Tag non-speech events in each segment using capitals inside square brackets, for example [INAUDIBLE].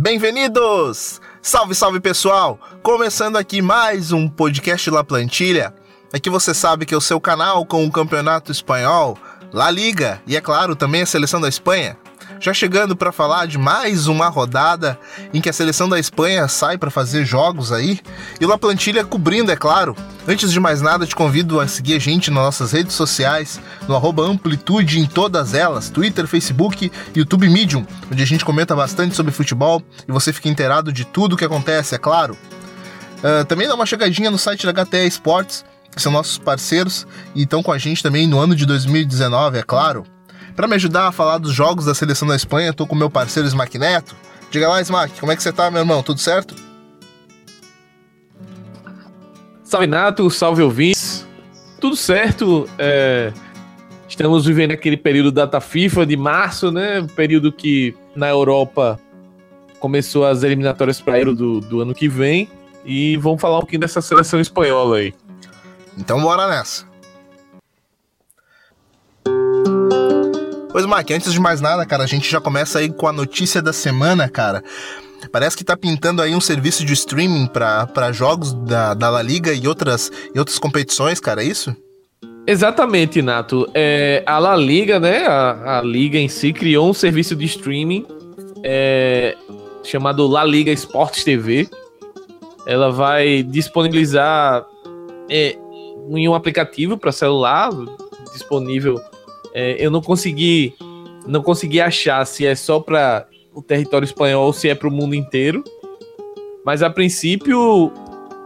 Bem-vindos! Salve, salve pessoal! Começando aqui mais um podcast La Plantilha. Aqui você sabe que é o seu canal com o campeonato espanhol, La Liga e, é claro, também a seleção da Espanha já chegando para falar de mais uma rodada em que a seleção da Espanha sai para fazer jogos aí e La Plantilha cobrindo, é claro. Antes de mais nada, te convido a seguir a gente nas nossas redes sociais, no Amplitude em todas elas, Twitter, Facebook, YouTube Medium, onde a gente comenta bastante sobre futebol e você fica inteirado de tudo o que acontece, é claro. Uh, também dá uma chegadinha no site da HTE Esportes, que são nossos parceiros e estão com a gente também no ano de 2019, é claro. Para me ajudar a falar dos jogos da seleção da Espanha, tô com meu parceiro Smack Neto. Diga lá, Smack, como é que você tá, meu irmão? Tudo certo? Salve Nato, salve ouvintes. Tudo certo. É... Estamos vivendo aquele período data FIFA de março, né? Período que na Europa começou as eliminatórias para Euro do, do ano que vem. E vamos falar um pouquinho dessa seleção espanhola aí. Então bora nessa. Pois, Mike, antes de mais nada, cara, a gente já começa aí com a notícia da semana, cara. Parece que tá pintando aí um serviço de streaming para jogos da, da La Liga e outras, e outras competições, cara, é isso? Exatamente, Nato. É, a La Liga, né? A, a, Liga em si criou um serviço de streaming é, chamado La Liga Esportes TV. Ela vai disponibilizar é, em um aplicativo para celular disponível é, eu não consegui não consegui achar se é só para o território espanhol ou se é para o mundo inteiro. Mas a princípio,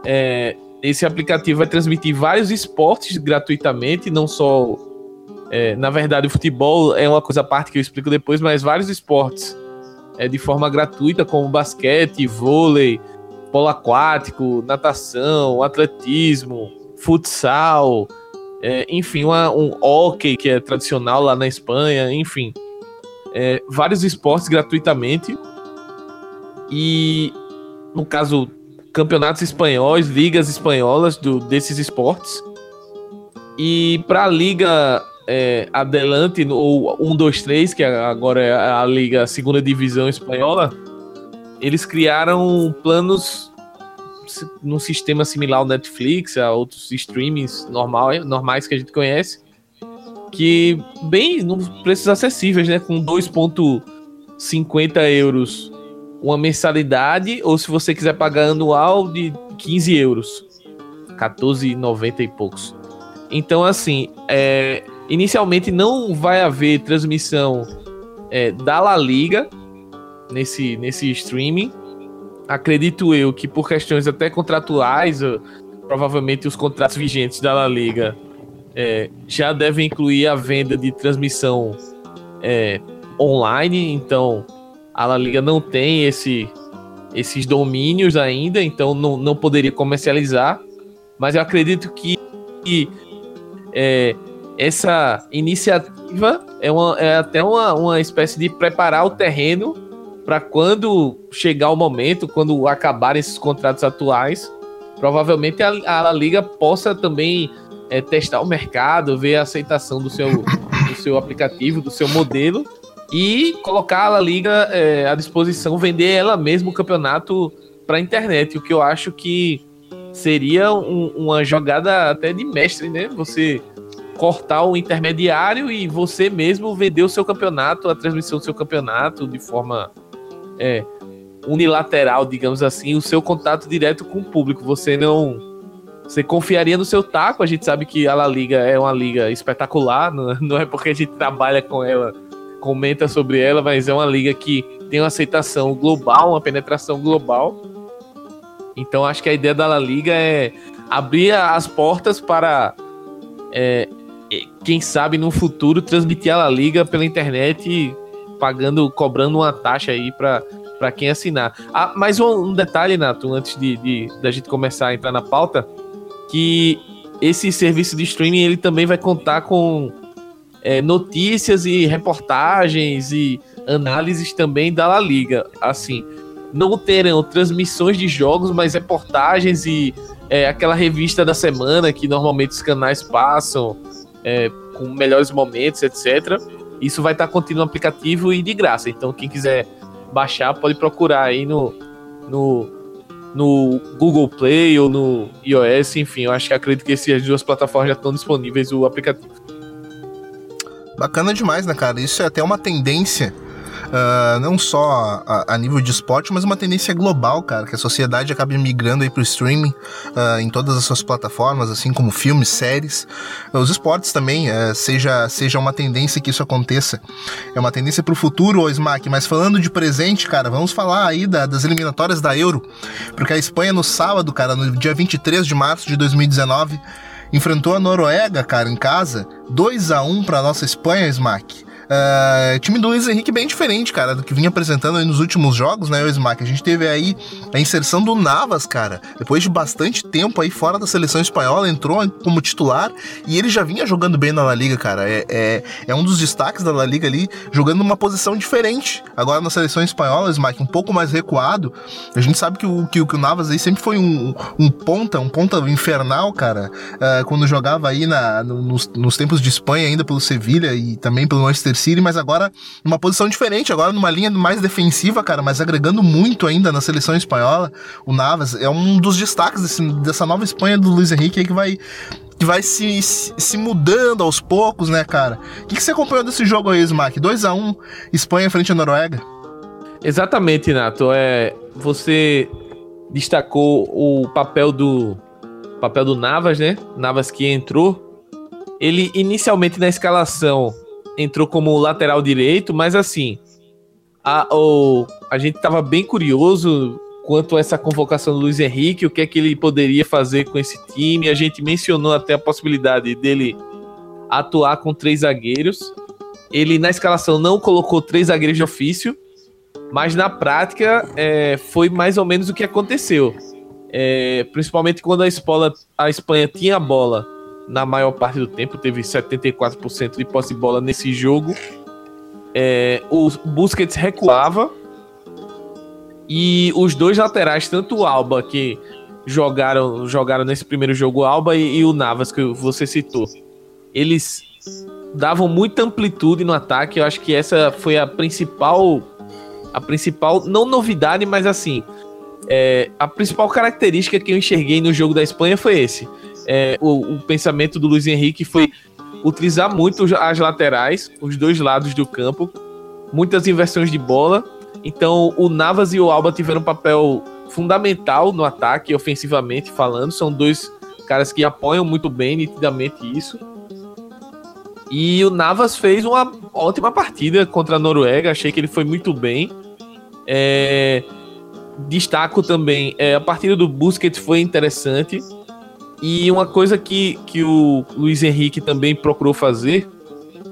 é, esse aplicativo vai transmitir vários esportes gratuitamente, não só. É, na verdade, o futebol é uma coisa à parte que eu explico depois, mas vários esportes é, de forma gratuita, como basquete, vôlei, polo aquático, natação, atletismo, futsal, é, enfim, uma, um hockey que é tradicional lá na Espanha, enfim, é, vários esportes gratuitamente. E no caso campeonatos espanhóis, ligas espanholas do, desses esportes. E para a liga é, Adelante ou 1, 2, 3, que agora é a liga segunda divisão espanhola, eles criaram planos num sistema similar ao Netflix, a outros streamings normal, normais que a gente conhece, que bem num preços acessíveis, né? Com 2,50 euros uma mensalidade, ou se você quiser pagar anual de 15 euros, 14,90 e poucos. Então, assim, é, inicialmente não vai haver transmissão é, da La Liga nesse, nesse streaming, acredito eu que por questões até contratuais, provavelmente os contratos vigentes da La Liga é, já devem incluir a venda de transmissão é, online, então a La Liga não tem esse, esses domínios ainda, então não, não poderia comercializar, mas eu acredito que, que é, essa iniciativa é, uma, é até uma, uma espécie de preparar o terreno para quando chegar o momento, quando acabarem esses contratos atuais, provavelmente a, a Liga possa também é, testar o mercado, ver a aceitação do seu, do seu aplicativo, do seu modelo e colocar a Liga é, à disposição, vender ela mesma o campeonato para a internet, o que eu acho que seria um, uma jogada até de mestre, né? Você cortar o intermediário e você mesmo vender o seu campeonato, a transmissão do seu campeonato de forma é, unilateral, digamos assim, o seu contato direto com o público. Você não. Você confiaria no seu taco. A gente sabe que a La Liga é uma liga espetacular, [LAUGHS] não é porque a gente trabalha com ela, comenta sobre ela, mas é uma liga que tem uma aceitação global, uma penetração global. Então acho que a ideia da La Liga é abrir as portas para, é, quem sabe no futuro, transmitir a La Liga pela internet pagando, cobrando uma taxa aí para quem assinar. Ah, mais um, um detalhe, Nato, antes de, de da gente começar a entrar na pauta, que esse serviço de streaming ele também vai contar com é, notícias e reportagens e análises também da La Liga. Assim, não terão transmissões de jogos, mas reportagens e é, aquela revista da semana que normalmente os canais passam é, com melhores momentos, etc. Isso vai estar contido no aplicativo e de graça. Então, quem quiser baixar, pode procurar aí no, no, no Google Play ou no iOS, enfim, eu acho que acredito que essas duas plataformas já estão disponíveis o aplicativo. Bacana demais, né, cara? Isso é até uma tendência uh, não só a, a, nível de esporte, mas uma tendência global, cara, que a sociedade acaba migrando aí pro streaming uh, em todas as suas plataformas, assim como filmes, séries. Os esportes também, uh, seja, seja uma tendência que isso aconteça. É uma tendência pro futuro, ô Smack, mas falando de presente, cara, vamos falar aí da, das eliminatórias da Euro, porque a Espanha no sábado, cara, no dia 23 de março de 2019, enfrentou a Noruega, cara, em casa, 2 a 1 para nossa Espanha, Smack. Uh, time do Luiz Henrique bem diferente, cara, do que vinha apresentando nos últimos jogos, né, o Smack? A gente teve aí a inserção do Navas, cara, depois de bastante tempo aí fora da seleção espanhola, entrou como titular e ele já vinha jogando bem na La Liga, cara. É, é, é um dos destaques da La Liga ali, jogando numa posição diferente. Agora na seleção espanhola, Smack, um pouco mais recuado. A gente sabe que o, que, que o Navas aí sempre foi um, um ponta, um ponta infernal, cara, uh, quando jogava aí na, nos, nos tempos de Espanha, ainda pelo Sevilha e também pelo Manchester Manchester City, mas agora numa posição diferente, agora numa linha mais defensiva, cara, mas agregando muito ainda na seleção espanhola. O Navas é um dos destaques desse, dessa nova Espanha do Luiz Henrique que vai que vai se, se, mudando aos poucos, né, cara? O que, que você acompanhou desse jogo aí, Smack? 2 a 1 Espanha frente à Noruega? Exatamente, Nato. É, você destacou o papel do papel do Navas, né? Navas que entrou. Ele inicialmente na escalação entrou como lateral direito, mas assim, a, o, a gente estava bem curioso quanto a essa convocação do Luiz Henrique, o que é que ele poderia fazer com esse time. A gente mencionou até a possibilidade dele atuar com três zagueiros. Ele na escalação não colocou três zagueiros de ofício, mas na prática é, foi mais ou menos o que aconteceu. É, principalmente quando a, Espola, a Espanha tinha a bola na maior parte do tempo, teve 74% de posse de bola nesse jogo. É, o Busquets recuava e os dois laterais, tanto o Alba, que jogaram, jogaram nesse primeiro jogo, Alba e, e o Navas, que você citou, eles davam muita amplitude no ataque. Eu acho que essa foi a principal, a principal, não novidade, mas assim, é, a principal característica que eu enxerguei no jogo da Espanha foi esse é, o, o, pensamento do Luiz Henrique foi utilizar muito as laterais, os dois lados do campo, muitas inversões de bola. Então, o Navas e o Alba tiveram um papel fundamental no ataque, ofensivamente falando. São dois caras que apoiam muito bem, nitidamente, isso. E o Navas fez uma ótima partida contra a Noruega. Achei que ele foi muito bem. É... Destaco também é, a partida do Busquets foi interessante. E uma coisa que, que o Luiz Henrique também procurou fazer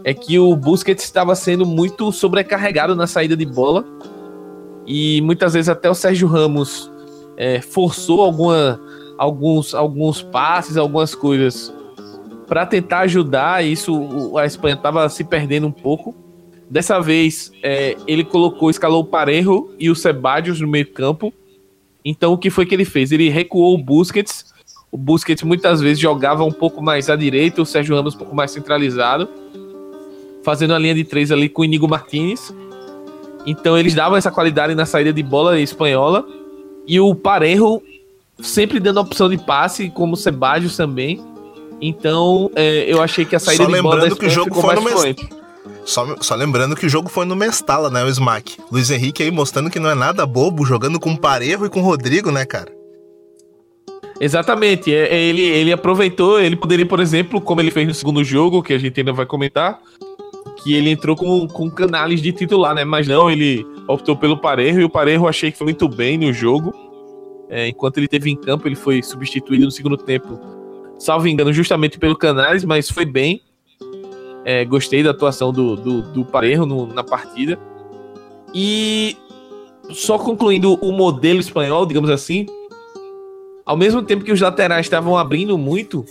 é que o Busquets estava sendo muito sobrecarregado na saída de bola. E muitas vezes até o Sérgio Ramos é, forçou alguma, alguns, alguns passes, algumas coisas para tentar ajudar. Isso a Espanha estava se perdendo um pouco. Dessa vez é, ele colocou, escalou o Parejo e o Sebadios no meio campo. Então o que foi que ele fez? Ele recuou o Busquets o Busquets muitas vezes jogava um pouco mais à direita, o Sérgio Ramos um pouco mais centralizado, fazendo a linha de três ali com o Inigo Martinez. Então eles davam essa qualidade na saída de bola espanhola. E o Parejo sempre dando opção de passe, como o Sebadios também. Então é, eu achei que a saída Só de bola da que o jogo foi fluente. Só, só, lembrando que o jogo foi no Mestala, né, o Smack. Luiz Henrique aí mostrando que não é nada bobo, jogando com o Parejo e com o Rodrigo, né, cara? Exatamente. É, é, ele, ele aproveitou, ele poderia, por exemplo, como ele fez no segundo jogo, que a gente ainda vai comentar, que ele entrou com, com canales de titular, né? Mas não, ele optou pelo Parejo e o Parejo achei que foi muito bem no jogo. É, enquanto ele teve em campo, ele foi substituído no segundo tempo, salvo engano, justamente pelo Canales, mas foi bem. É, gostei da atuação do, do, do Parejo no, na partida. E só concluindo o modelo espanhol, digamos assim, ao mesmo tempo que os laterais estavam abrindo muito,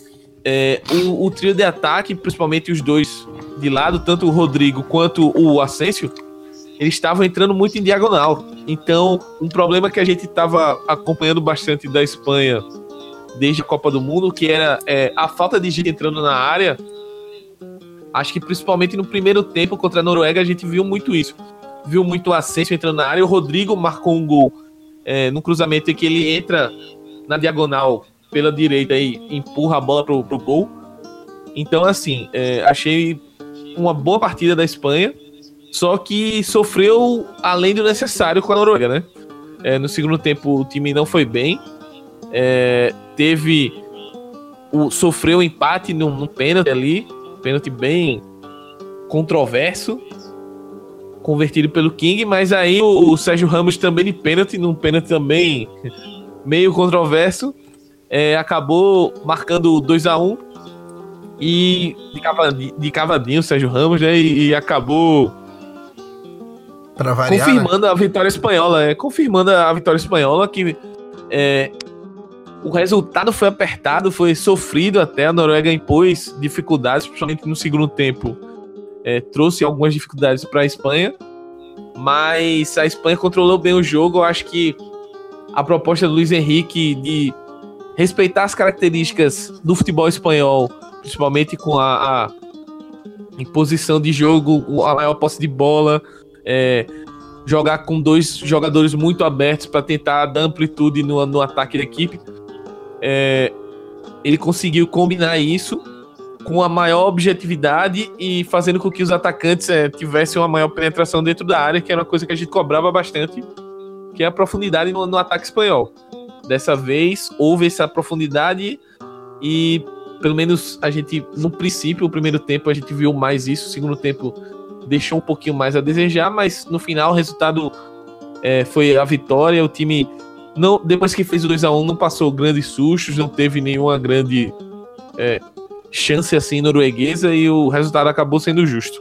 é, o, o, trio de ataque, principalmente os dois de lado, tanto o Rodrigo quanto o Asensio, eles estavam entrando muito em diagonal. Então, um problema que a gente estava acompanhando bastante da Espanha desde a Copa do Mundo, que era é, a falta de gente entrando na área. Acho que principalmente no primeiro tempo contra a Noruega a gente viu muito isso. viu muito o Asensio entrando na área. O Rodrigo marcou um gol é, no cruzamento em que ele entra na diagonal pela direita e empurra a bola pro, pro gol. Então, assim, é, achei uma boa partida da Espanha, só que sofreu além do necessário com a Noruega, né? É, no segundo tempo o time não foi bem, é, teve o sofreu empate no, no pênalti ali, pênalti bem controverso, convertido pelo King, mas aí o, o Sérgio Ramos também de pênalti, num pênalti também meio controverso, é, acabou marcando 2 a 1 um, e de cavadinho, de cavadinho o Sérgio Ramos, né? E, e acabou variar, confirmando né? a vitória espanhola, é, confirmando a vitória espanhola que é, o resultado foi apertado, foi sofrido até. A Noruega impôs dificuldades, principalmente no segundo tempo. É, trouxe algumas dificuldades para a Espanha, mas a Espanha controlou bem o jogo. Eu acho que a proposta do Luiz Henrique de respeitar as características do futebol espanhol, principalmente com a, a imposição de jogo, a maior posse de bola, é, jogar com dois jogadores muito abertos para tentar dar amplitude no, no ataque da equipe. É, ele conseguiu combinar isso com a maior objetividade e fazendo com que os atacantes é, tivessem uma maior penetração dentro da área, que era uma coisa que a gente cobrava bastante, que é a profundidade no, no ataque espanhol. Dessa vez houve essa profundidade e pelo menos a gente, no princípio, o primeiro tempo a gente viu mais isso, o segundo tempo deixou um pouquinho mais a desejar, mas no final o resultado é, foi a vitória, o time não, depois que fez o 2x1, não passou grandes sustos, não teve nenhuma grande é, chance assim norueguesa e o resultado acabou sendo justo.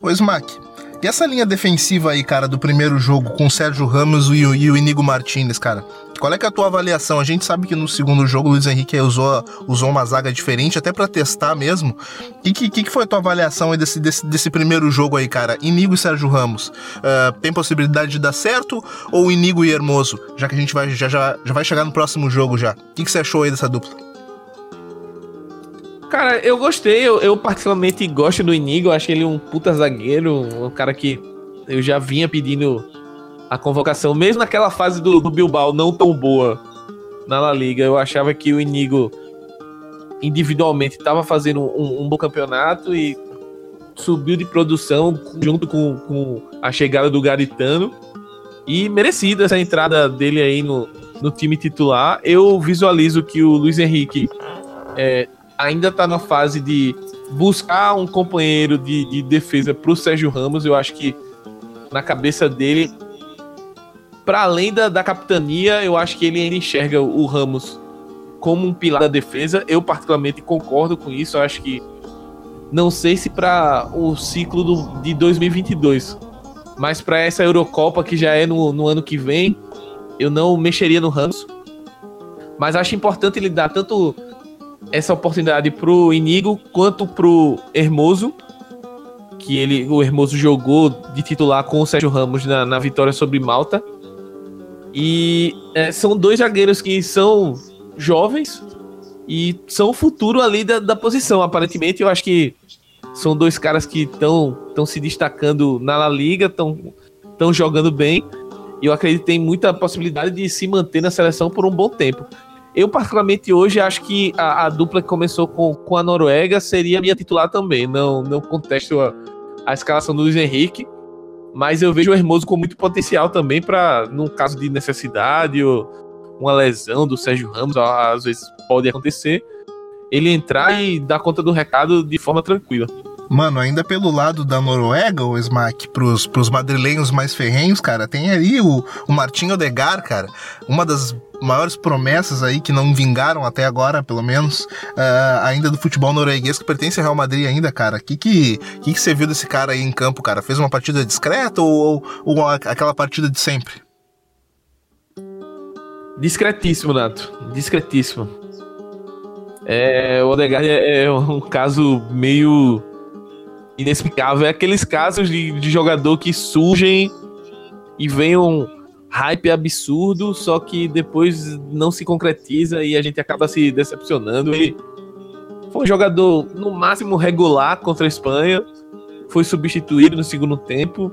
O Smack, e essa linha defensiva aí, cara, do primeiro jogo com o Sérgio Ramos e o, e o Inigo Martinez, cara? Qual é é a tua avaliação? A gente sabe que no segundo jogo o Luiz Henrique usou, usou uma zaga diferente, até para testar mesmo. O que, que, que, foi a tua avaliação desse, desse, desse primeiro jogo aí, cara? Inigo e Sérgio Ramos. Uh, tem possibilidade de dar certo? Ou Inigo e Hermoso? Já que a gente vai, já, já, já vai chegar no próximo jogo já. O que, que você achou aí dessa dupla? Cara, eu gostei. Eu, eu, particularmente gosto do Inigo. acho ele um puta zagueiro. Um cara que eu já vinha pedindo a convocação, mesmo naquela fase do, do Bilbao não tão boa na La Liga, eu achava que o Inigo individualmente estava fazendo um, um, bom campeonato e subiu de produção junto com, com a chegada do Garitano e merecida essa entrada dele aí no, no time titular. Eu visualizo que o Luiz Henrique é, ainda está na fase de buscar um companheiro de, de defesa para o Sérgio Ramos. Eu acho que na cabeça dele para além da, da capitania, eu acho que ele ainda enxerga o Ramos como um pilar da defesa. Eu, particularmente, concordo com isso. Eu acho que. Não sei se para o ciclo do, de 2022, mas para essa Eurocopa que já é no, no ano que vem, eu não mexeria no Ramos. Mas acho importante ele dar tanto essa oportunidade pro Inigo quanto pro Hermoso, que ele, o Hermoso jogou de titular com o Sérgio Ramos na, na vitória sobre Malta. E é, são dois zagueiros que são jovens e são o futuro ali da, da posição. Aparentemente, eu acho que são dois caras que estão se destacando na La Liga, estão jogando bem. E eu acredito que tem muita possibilidade de se manter na seleção por um bom tempo. Eu, particularmente, hoje acho que a, a dupla que começou com, com a Noruega seria minha titular também. Não, não contesto a, a escalação do Luiz Henrique. Mas eu vejo o Hermoso com muito potencial também para, num caso de necessidade ou uma lesão do Sérgio Ramos, às vezes pode acontecer, ele entrar e dar conta do recado de forma tranquila. Mano, ainda pelo lado da Noruega, o Smack, pros, pros madrilenhos mais ferrenhos, cara, tem ali o, o Martinho Odegar, cara, uma das maiores promessas aí que não vingaram até agora, pelo menos, uh, ainda do futebol norueguês que pertence ao Real Madrid ainda, cara. O que, que, que, que você viu desse cara aí em campo, cara? Fez uma partida discreta ou, ou, ou aquela partida de sempre? Discretíssimo, Nato. Discretíssimo. É, o Odegaard é, é um caso meio inexplicável. É aqueles casos de, de jogador que surgem e vem um hype absurdo, só que depois não se concretiza e a gente acaba se decepcionando. Ele foi um jogador no máximo regular contra a Espanha, foi substituído no segundo tempo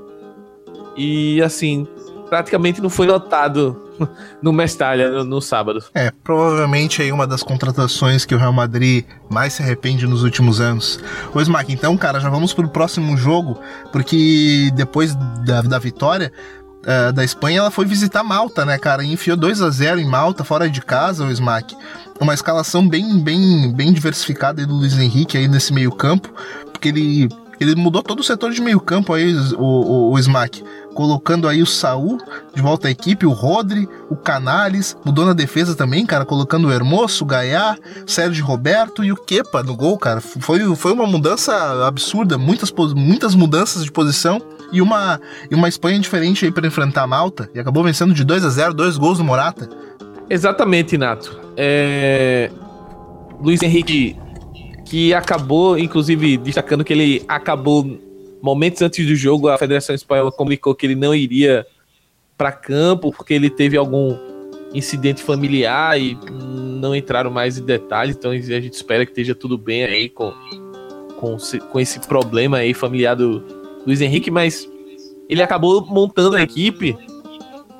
E assim, praticamente não foi notado [LAUGHS] no Mestalha no, no, sábado. É, provavelmente aí uma das contratações que o Real Madrid mais se arrepende nos últimos anos. Ô Smack, então, cara, já vamos pro próximo jogo, porque depois da, da vitória, uh, da Espanha, ela foi visitar Malta, né, cara? E enfiou 2 a 0 em Malta, fora de casa, o Smack. Uma escalação bem, bem, bem diversificada do Luiz Henrique aí nesse meio campo, porque ele ele mudou todo o setor de meio campo aí, o, o, o Smack. Colocando aí o Saul de volta à equipe, o Rodri, o Canales, mudou na defesa também, cara, colocando o Hermoso, o Gaiá, Sérgio Roberto e o Kepa no gol, cara. Foi, foi uma mudança absurda, muitas, muitas mudanças de posição e uma, e uma Espanha diferente aí para enfrentar a Malta. E acabou vencendo de 2 a 0 dois gols do Morata. Exatamente, Nato. É... Luiz Henrique que acabou, inclusive, destacando que ele acabou momentos antes do jogo, a Federação Espanhola comunicou que ele não iria para campo porque ele teve algum incidente familiar e não entraram mais em detalhes, então a gente espera que esteja tudo bem aí com, com, com esse problema aí familiar do Luiz Henrique, mas ele acabou montando a equipe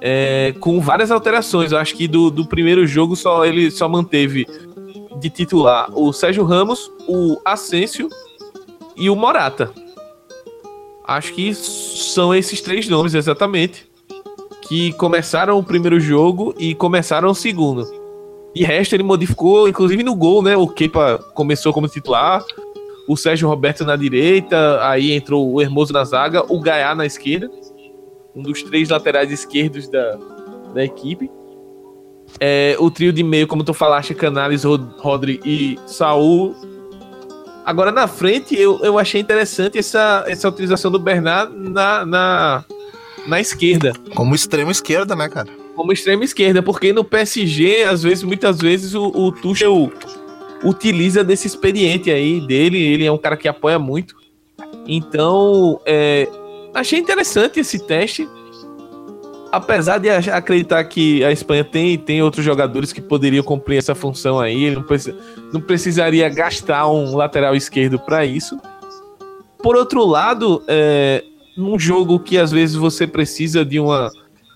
é, com várias alterações. Eu acho que do, do primeiro jogo só ele só manteve de titular o Sérgio Ramos, o Asensio e o Morata. Acho que são esses três nomes exatamente que começaram o primeiro jogo e começaram o segundo. E resto ele modificou, inclusive no gol, né? O Kepa começou como titular, o Sérgio Roberto na direita, aí entrou o Hermoso na zaga, o Gaiá na esquerda, um dos três laterais esquerdos da, da equipe. É, o trio de meio, como tu falaste, Canales, Rodri e Saul. Agora na frente, eu, eu achei interessante essa, essa utilização do Bernard na, na, na esquerda. Como extremo esquerda, né, cara? Como extremo esquerda, porque no PSG, às vezes, muitas vezes, o, o Tuchel utiliza desse experiente aí dele. Ele é um cara que apoia muito. Então, é, achei interessante esse teste apesar de acreditar que a Espanha tem, tem outros jogadores que poderiam cumprir essa função aí, ele não, não precisaria gastar um lateral esquerdo para isso. Por outro lado, é, num jogo que às vezes você precisa de uma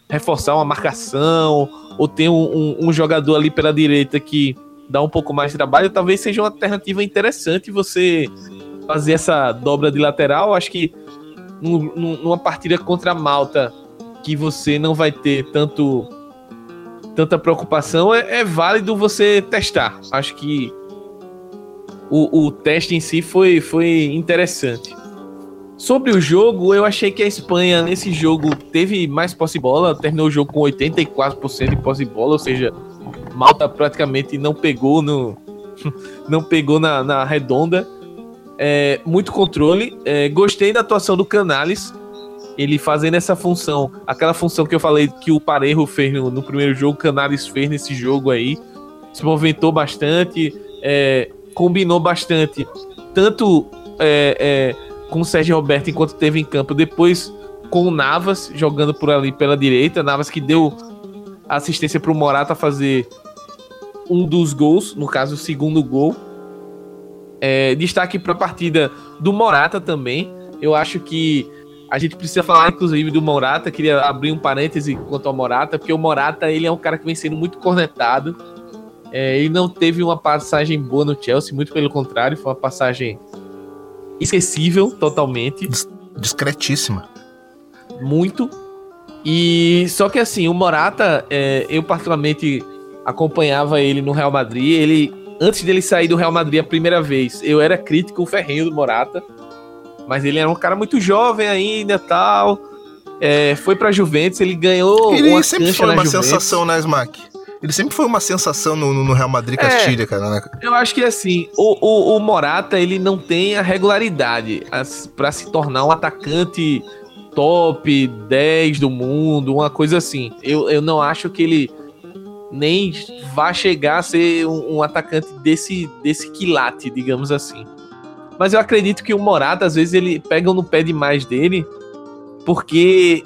reforçar uma marcação ou tem um, um, um jogador ali pela direita que dá um pouco mais de trabalho, talvez seja uma alternativa interessante você fazer essa dobra de lateral. Acho que numa partida contra a Malta que você não vai ter tanto tanta preocupação, é, é válido você testar. Acho que o, o teste em si foi, foi interessante. Sobre o jogo, eu achei que a Espanha nesse jogo teve mais posse de bola, terminou o jogo com 84% de posse de bola, ou seja, Malta praticamente não pegou no [LAUGHS] não pegou na, na redonda. É, muito controle. É, gostei da atuação do Canales ele fazendo essa função, aquela função que eu falei que o Parejo fez no, no primeiro jogo, Canaris fez nesse jogo aí, se movimentou bastante, é, combinou bastante, tanto é, é, com o Sérgio Roberto enquanto teve em campo, depois com o Navas jogando por ali pela direita, Navas que deu assistência para o Morata fazer um dos gols, no caso o segundo gol. É, destaque para a partida do Morata também. Eu acho que a gente precisa falar, inclusive, do Morata. Queria abrir um parêntese quanto ao Morata, porque o Morata ele é um cara que vem sendo muito cornetado. É, ele não teve uma passagem boa no Chelsea, muito pelo contrário, foi uma passagem esquecível totalmente. Discretíssima. Muito. E só que assim, o Morata, é, eu particularmente acompanhava ele no Real Madrid. Ele, antes dele sair do Real Madrid a primeira vez, eu era crítico ferrenho do Morata mas ele era um cara muito jovem ainda tal. É, foi pra Juventus, ele ganhou. Ele sempre foi uma Juventus. sensação, né, Smack? Ele sempre foi uma sensação no, no Real Madrid Castilha, é, cara, né? Eu acho que assim, o, o, o Morata ele não tem a regularidade para se tornar um atacante top 10 do mundo, uma coisa assim. Eu, eu não acho que ele nem vá chegar a ser um, um atacante desse, desse quilate, digamos assim. Mas eu acredito que o Morata, às vezes, ele pega no pé demais dele, porque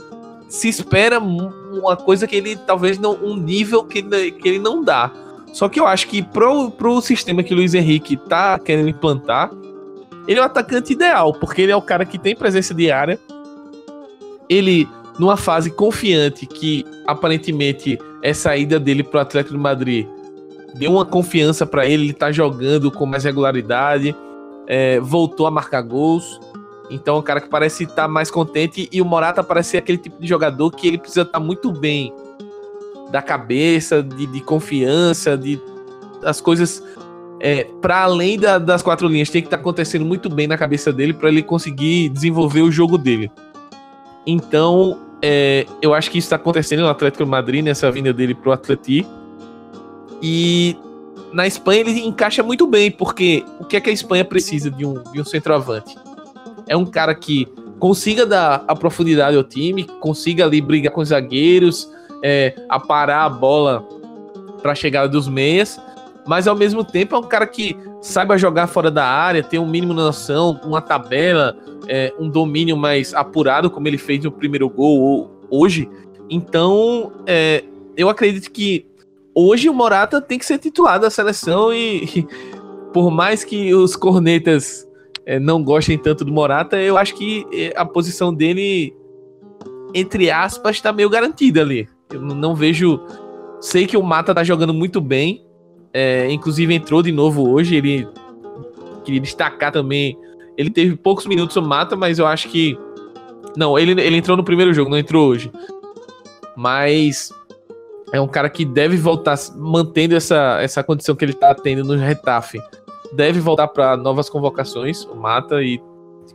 se espera uma coisa que ele talvez não. um nível que, que ele não dá. Só que eu acho que pro, pro sistema que o Luiz Henrique tá querendo implantar, ele é o atacante ideal, porque ele é o cara que tem presença de área, ele numa fase confiante que aparentemente é saída dele para o Atlético de Madrid deu uma confiança para ele, ele tá jogando com mais regularidade, é, voltou a marcar gols. Então, é um cara que parece estar tá mais contente e o Morata parece ser aquele tipo de jogador que ele precisa estar tá muito bem da cabeça, de, de confiança, de as coisas é, para além da, das quatro linhas tem que estar tá acontecendo muito bem na cabeça dele para ele conseguir desenvolver o jogo dele. Então, é, eu acho que isso está acontecendo no Atlético Madrid nessa vinda dele pro Atleti. E na Espanha ele encaixa muito bem, porque o que é que a Espanha precisa de um, de um centroavante? É um cara que consiga dar a profundidade ao time, consiga ali brigar com os zagueiros, é, aparar a bola para a chegada dos meias, mas ao mesmo tempo é um cara que saiba jogar fora da área, tem um mínimo de noção, uma tabela, é, um domínio mais apurado, como ele fez no primeiro gol hoje. Então, é, eu acredito que hoje o Morata tem que ser titular da seleção e, e por mais que os cornetas é, não gostem tanto do Morata, eu acho que é, a posição dele, entre aspas, está meio garantida ali. Eu não vejo. Sei que o Mata tá jogando muito bem. É, inclusive entrou de novo hoje. Ele queria destacar também. Ele teve poucos minutos o Mata, mas eu acho que. Não, ele, ele entrou no primeiro jogo, não entrou hoje. Mas é um cara que deve voltar mantendo essa, essa condição que ele está tendo no Retafe. Deve voltar para novas convocações, o Mata, e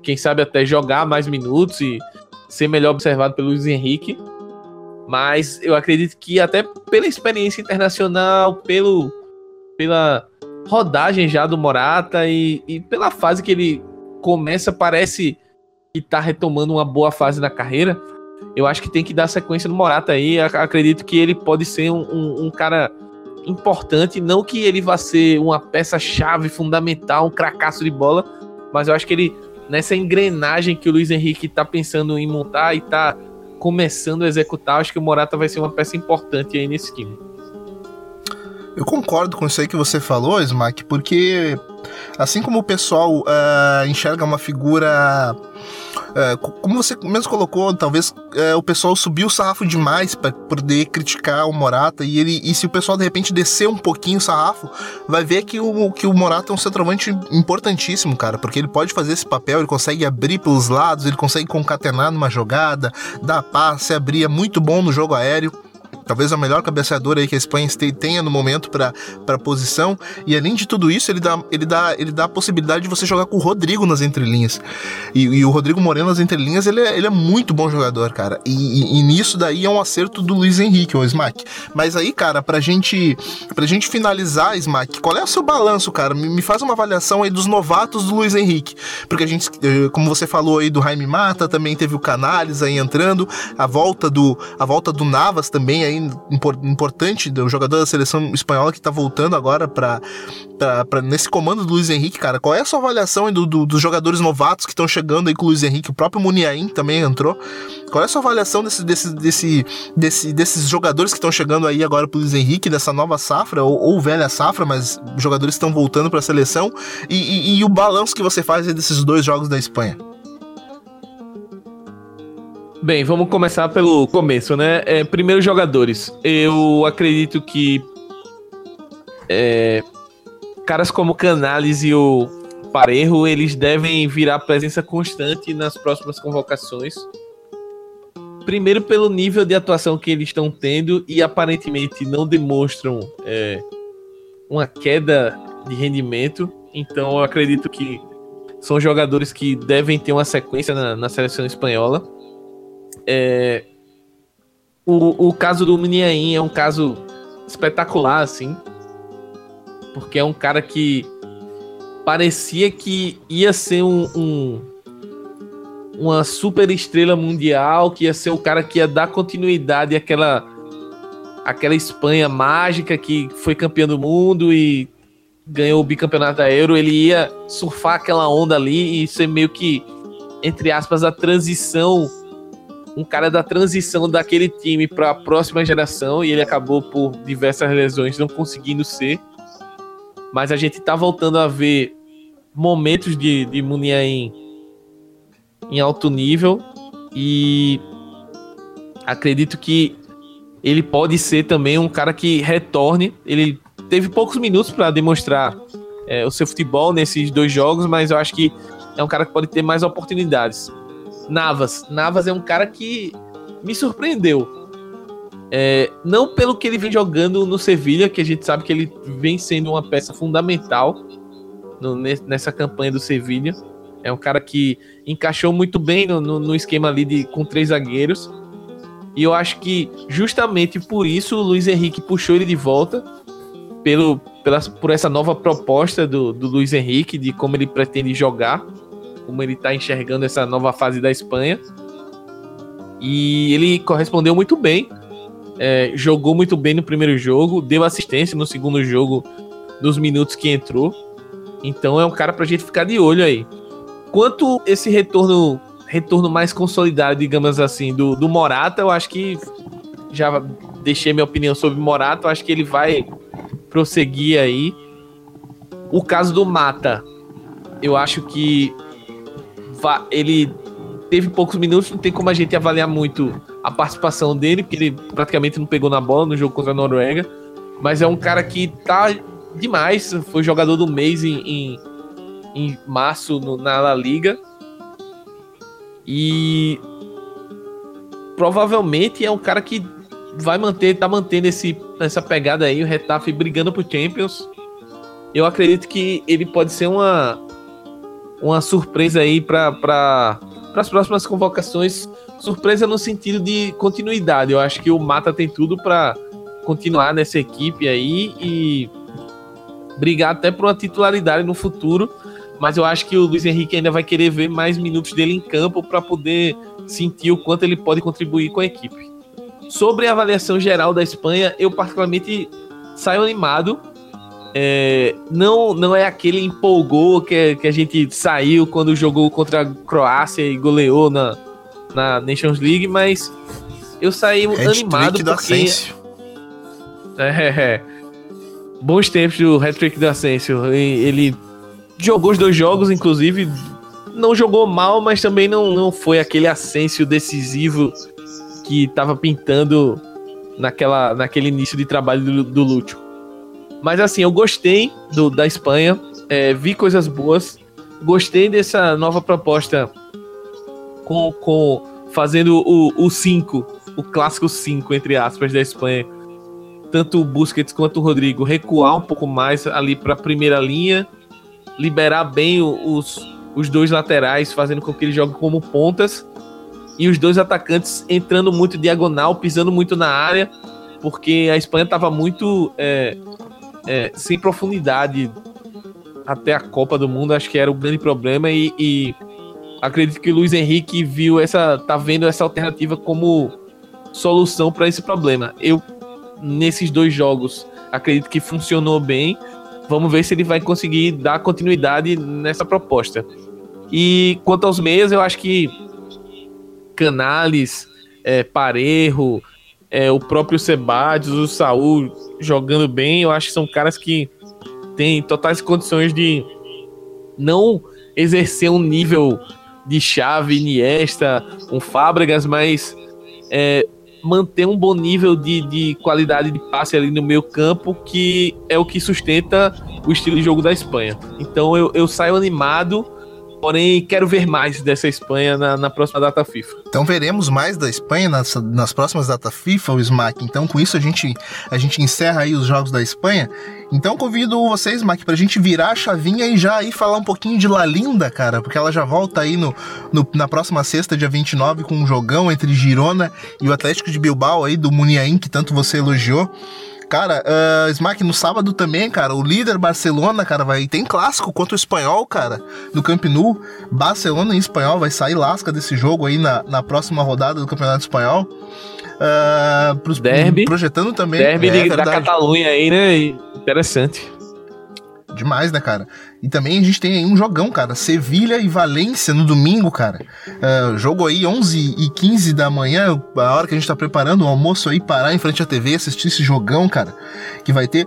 quem sabe até jogar mais minutos e ser melhor observado pelo Luiz Henrique. Mas eu acredito que até pela experiência internacional, pelo, pela rodagem já do Morata e, e pela fase que ele começa, parece que está retomando uma boa fase na carreira eu acho que tem que dar sequência no Morata aí. Acredito que ele pode ser um, um, um cara importante, não que ele vá ser uma peça-chave fundamental, um cracaço de bola, mas eu acho que ele, nessa engrenagem que o Luiz Henrique tá pensando em montar e tá começando a executar, acho que o Morata vai ser uma peça importante aí nesse time. Eu concordo com isso aí que você falou, Smack, porque assim como o pessoal uh, enxerga uma figura é, como você mesmo colocou, talvez é, o pessoal subiu o sarrafo demais para poder criticar o Morata e ele e se o pessoal de repente descer um pouquinho o sarrafo, vai ver que o, que o Morata é um centroavante importantíssimo, cara, porque ele pode fazer esse papel, ele consegue abrir pelos lados, ele consegue concatenar numa jogada, dar passe, abrir, é muito bom no jogo aéreo talvez a melhor cabeceadora aí que a Espanha tenha no momento para a posição. E além de tudo isso, ele dá, ele, dá, ele dá a possibilidade de você jogar com o Rodrigo nas entrelinhas. E, e o Rodrigo Moreno nas entrelinhas, ele é, ele é muito bom jogador, cara. E, e, e, nisso daí é um acerto do Luiz Henrique, o Smack. Mas aí, cara, pra gente, pra gente finalizar, Smack, qual é o seu balanço, cara? Me, me faz uma avaliação aí dos novatos do Luiz Henrique. Porque a gente, eh, como você falou aí do Jaime Mata, também teve o Canales aí entrando, a volta do, a volta do Navas também aí importante do jogador da seleção espanhola que tá voltando agora para nesse comando do Luiz Henrique, cara. Qual é a sua avaliação do, do, dos jogadores novatos que estão chegando aí com o Luiz Henrique? O próprio Muniain também entrou. Qual é a sua avaliação desse, desse, desse, desse desses jogadores que estão chegando aí agora pro Luiz Henrique, dessa nova safra, ou, ou velha safra, mas jogadores estão voltando para a seleção? E, e, e o balanço que você faz desses dois jogos da Espanha? Bem, vamos começar pelo começo, né? É, primeiro, jogadores. Eu acredito que é, caras como Canales e o Parejo, eles devem virar presença constante nas próximas convocações. Primeiro, pelo nível de atuação que eles estão tendo e aparentemente não demonstram é, uma queda de rendimento. Então, eu acredito que são jogadores que devem ter uma sequência na, na seleção espanhola. É, o, o caso do Muniain é um caso espetacular, assim. Porque é um cara que parecia que ia ser um, um, uma super estrela mundial, que ia ser o cara que ia dar continuidade àquela, àquela Espanha mágica que foi campeão do mundo e ganhou o bicampeonato da Euro. Ele ia surfar aquela onda ali e ser meio que, entre aspas, a transição um cara da transição daquele time para a próxima geração e ele acabou por diversas lesões não conseguindo ser. Mas a gente tá voltando a ver momentos de, de Muniain em alto nível e acredito que ele pode ser também um cara que retorne. Ele teve poucos minutos para demonstrar é, o seu futebol nesses dois jogos, mas eu acho que é um cara que pode ter mais oportunidades. Navas. Navas é um cara que me surpreendeu. É, não pelo que ele vem jogando no Sevilha, que a gente sabe que ele vem sendo uma peça fundamental no, nessa campanha do Sevilha. É um cara que encaixou muito bem no, no, no esquema ali de, com três zagueiros. E eu acho que justamente por isso o Luiz Henrique puxou ele de volta pelo, pela, por essa nova proposta do, do Luiz Henrique de como ele pretende jogar, como ele está enxergando essa nova fase da Espanha. E ele correspondeu muito bem, é, jogou muito bem no primeiro jogo, deu assistência no segundo jogo, nos minutos que entrou. Então é um cara pra gente ficar de olho aí. Quanto esse retorno retorno mais consolidado, digamos assim, do, do Morata, eu acho que já deixei minha opinião sobre Morata, eu acho que ele vai prosseguir aí. O caso do Mata, eu acho que ele teve poucos minutos, não tem como a gente avaliar muito a participação dele, porque ele praticamente não pegou na bola no jogo contra a Noruega. Mas é um cara que tá demais, foi jogador do mês em, em, em março no, na La Liga. E provavelmente é um cara que vai manter, tá mantendo esse, essa pegada aí, o Retafe brigando pro Champions. Eu acredito que ele pode ser uma, uma surpresa aí para as próximas convocações. Surpresa no sentido de continuidade. Eu acho que o Mata tem tudo para continuar nessa equipe aí e brigar até por uma titularidade no futuro mas eu acho que o Luiz Henrique ainda vai querer ver mais minutos dele em campo para poder sentir o quanto ele pode contribuir com a equipe. Sobre a avaliação geral da Espanha, eu particularmente saio animado. É, não, não é aquele empolgou que, que a gente saiu quando jogou contra a Croácia e goleou na, na Nations League, mas eu saí Red animado porque. É, é, bons tempos do hat-trick do Asensio. Ele jogou os dois jogos, inclusive. Não jogou mal, mas também não, não foi aquele ascenso decisivo que estava pintando naquela, naquele início de trabalho do, do Lúcio. Mas assim, eu gostei do, da Espanha, é, vi coisas boas, gostei dessa nova proposta com, com fazendo o 5, o, o clássico 5, entre aspas, da Espanha. Tanto o Busquets quanto o Rodrigo recuar um pouco mais ali para a primeira linha liberar bem os, os dois laterais, fazendo com que eles joguem como pontas. E os dois atacantes entrando muito diagonal, pisando muito na área, porque a Espanha estava muito é, é, sem profundidade até a Copa do Mundo, acho que era o grande problema. E, e acredito que o Luiz Henrique viu essa, tá vendo essa alternativa como solução para esse problema. Eu nesses dois jogos acredito que funcionou bem Vamos ver se ele vai conseguir dar continuidade nessa proposta. E quanto aos meias, eu acho que Canales, é, Parejo, é, o próprio Sebadios, o Saul jogando bem, eu acho que são caras que têm totais condições de não exercer um nível de chave Iniesta, um Fábregas, mas é, manter um bom nível de, de qualidade de passe ali no meio campo, que é o que sustenta o estilo de jogo da Espanha. Então eu, eu saio animado, porém quero ver mais dessa Espanha na, na próxima data FIFA. Então veremos mais da Espanha nas, nas próximas datas FIFA, o Smack. Então com isso a gente, a gente encerra aí os jogos da Espanha. Então convido vocês, Mac, pra gente virar a chavinha e já aí falar um pouquinho de La Linda, cara, porque ela já volta aí no, no, na próxima sexta, dia 29, com um jogão entre Girona e o Atlético de Bilbao aí, do Muniain, que tanto você elogiou. Cara, uh, Smack, no sábado também, cara, o líder Barcelona, cara, vai. Tem clássico contra o espanhol, cara, no Camp Nou. Barcelona em espanhol vai sair lasca desse jogo aí na, na próxima rodada do Campeonato Espanhol. Uh, pros, derby. Projetando também. Derby é, da Catalunha aí, né? Interessante. Demais, né, cara? E também a gente tem aí um jogão, cara. Sevilha e Valência no domingo, cara. Uh, jogo aí 11 e 15 da manhã, a hora que a gente tá preparando o almoço aí, parar em frente à TV, assistir esse jogão, cara, que vai ter.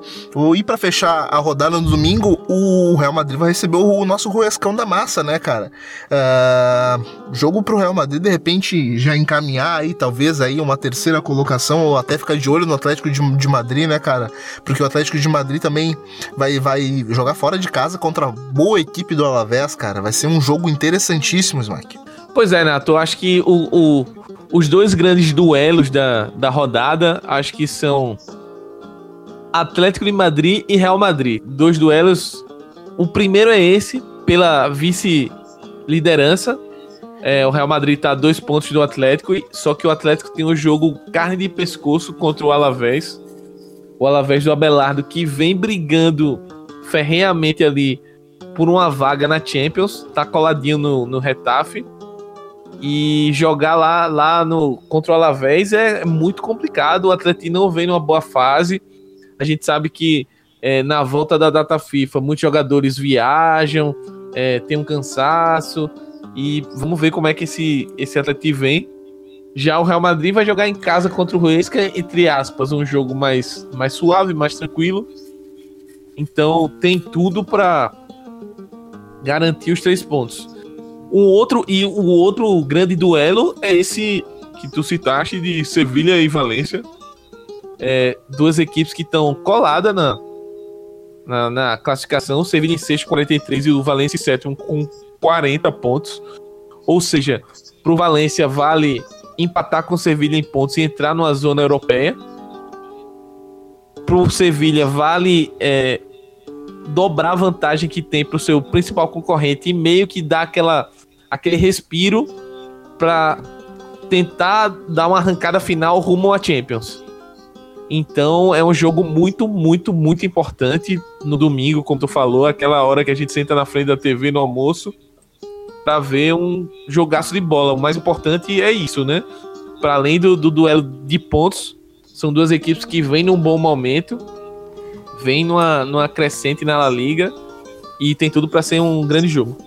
E para fechar a rodada no domingo, o Real Madrid vai receber o nosso Ruescão da Massa, né, cara? Uh, jogo pro Real Madrid, de repente, já encaminhar aí, talvez aí uma terceira colocação, ou até ficar de olho no Atlético de, de Madrid, né, cara? Porque o Atlético de Madrid também vai, vai jogar fora de casa contra a boa equipe do Alavés, cara. Vai ser um jogo interessantíssimo, Smack. Pois é, Nato, eu acho que o, o, os dois grandes duelos da, da rodada, acho que são Atlético de Madrid e Real Madrid. Dois duelos. O primeiro é esse, pela vice-liderança. É, o Real Madrid está a dois pontos do Atlético, só que o Atlético tem um jogo carne de pescoço contra o Alavés. O Alavés do Abelardo, que vem brigando ferrenhamente ali por uma vaga na Champions, tá coladinho no, no Retafe. E jogar lá, lá no, contra o Alavés é muito complicado. O Atlético não vem numa boa fase. A gente sabe que é, na volta da data FIFA muitos jogadores viajam, é, tem um cansaço. E vamos ver como é que esse, esse Atlético vem. Já o Real Madrid vai jogar em casa contra o Huesca, entre aspas, um jogo mais, mais suave, mais tranquilo. Então tem tudo para garantir os três pontos. O outro e o outro grande duelo é esse que tu citaste de Sevilha e Valência. É, duas equipes que estão coladas na, na, na, classificação. Sevilha em 6 43 e o Valência em sétimo com 40 pontos. Ou seja, para o Valência vale empatar com o Sevilha em pontos e entrar numa zona europeia. Para o Sevilha vale é, dobrar a vantagem que tem para o seu principal concorrente e meio que dar aquela, aquele respiro para tentar dar uma arrancada final rumo à Champions. Então é um jogo muito, muito, muito importante no domingo, como tu falou, aquela hora que a gente senta na frente da TV no almoço para ver um jogaço de bola. O mais importante é isso, né? Para além do, do duelo de pontos, são duas equipes que vêm num bom momento vem numa, numa crescente na La Liga e tem tudo para ser um grande jogo.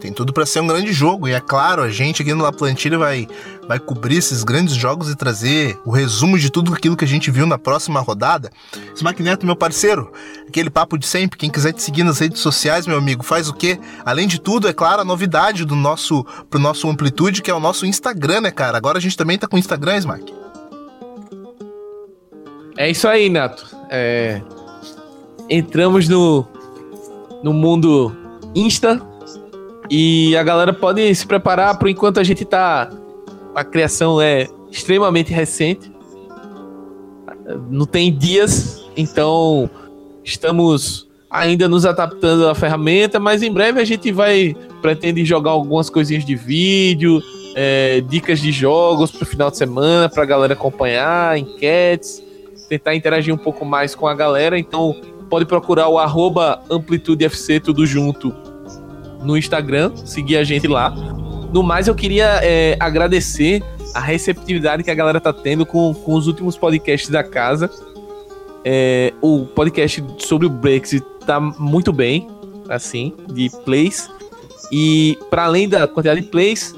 Tem tudo para ser um grande jogo e é claro, a gente aqui no La Plantilha vai vai cobrir esses grandes jogos e trazer o resumo de tudo aquilo que a gente viu na próxima rodada. Smack Neto, meu parceiro, aquele papo de sempre, quem quiser te seguir nas redes sociais, meu amigo, faz o quê? Além de tudo, é claro, a novidade do nosso pro nosso Amplitude, que é o nosso Instagram, né, cara? Agora a gente também tá com o Instagram, Smack. É isso aí, Nato. É... Entramos no, no mundo Insta e a galera pode se preparar por enquanto a gente tá. A criação é extremamente recente. Não tem dias, então estamos ainda nos adaptando à ferramenta, mas em breve a gente vai pretende jogar algumas coisinhas de vídeo, é, dicas de jogos para o final de semana para a galera acompanhar, enquetes tentar interagir um pouco mais com a galera. Então, pode procurar o arroba AmplitudeFC, tudo junto, no Instagram, seguir a gente lá. No mais, eu queria é, agradecer a receptividade que a galera tá tendo com, com os últimos podcasts da casa. É, o podcast sobre o Brexit tá muito bem, assim, de plays. E para além da quantidade de plays,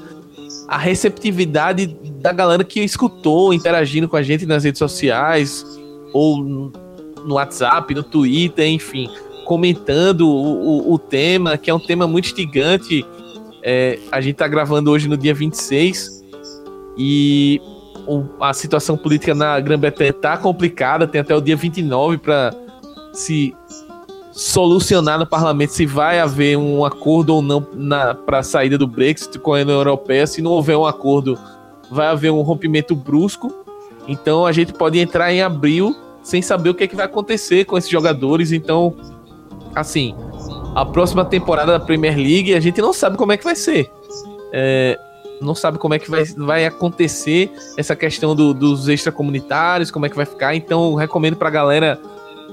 a receptividade da galera que escutou, interagindo com a gente nas redes sociais, ou no WhatsApp, no Twitter, enfim, comentando o, o, o tema, que é um tema muito instigante. É, a gente está gravando hoje no dia 26 e a situação política na Grã-Bretanha está complicada, tem até o dia 29 para se solucionar no parlamento se vai haver um acordo ou não para a saída do Brexit com a União Europeia. Se não houver um acordo, vai haver um rompimento brusco então a gente pode entrar em abril sem saber o que, é que vai acontecer com esses jogadores. Então, assim, a próxima temporada da Premier League a gente não sabe como é que vai ser. É, não sabe como é que vai, vai acontecer essa questão do, dos extracomunitários, como é que vai ficar. Então, recomendo pra galera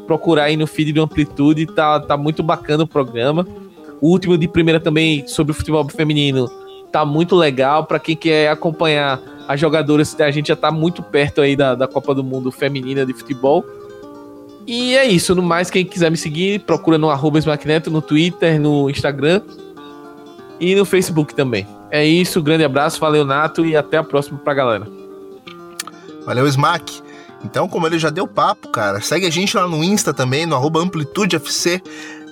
procurar aí no feed do Amplitude, tá, tá muito bacana o programa. O último de primeira também sobre o futebol feminino tá muito legal para quem quer acompanhar as jogadoras, a gente já tá muito perto aí da, da Copa do Mundo feminina de futebol. E é isso, no mais, quem quiser me seguir, procura no arroba Smackneto, no Twitter, no Instagram e no Facebook também. É isso, grande abraço, valeu Nato e até a próxima pra galera. Valeu, Smack. Então, como ele já deu papo, cara, segue a gente lá no Insta também, no arroba AmplitudeFC.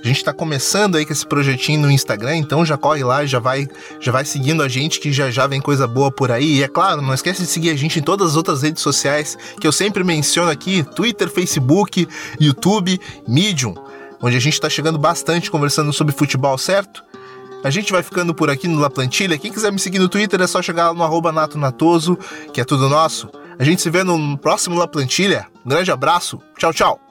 A gente tá começando aí com esse projetinho no Instagram, então já corre lá, já vai, já vai seguindo a gente que já já vem coisa boa por aí. E é claro, não esquece de seguir a gente em todas as outras redes sociais que eu sempre menciono aqui: Twitter, Facebook, YouTube, Medium, onde a gente tá chegando bastante conversando sobre futebol, certo? A gente vai ficando por aqui no La Plantilha. Quem quiser me seguir no Twitter é só chegar no arroba Nato Natoso, que é tudo nosso. A gente se vê no próximo La Plantilha. Um grande abraço. Tchau, tchau.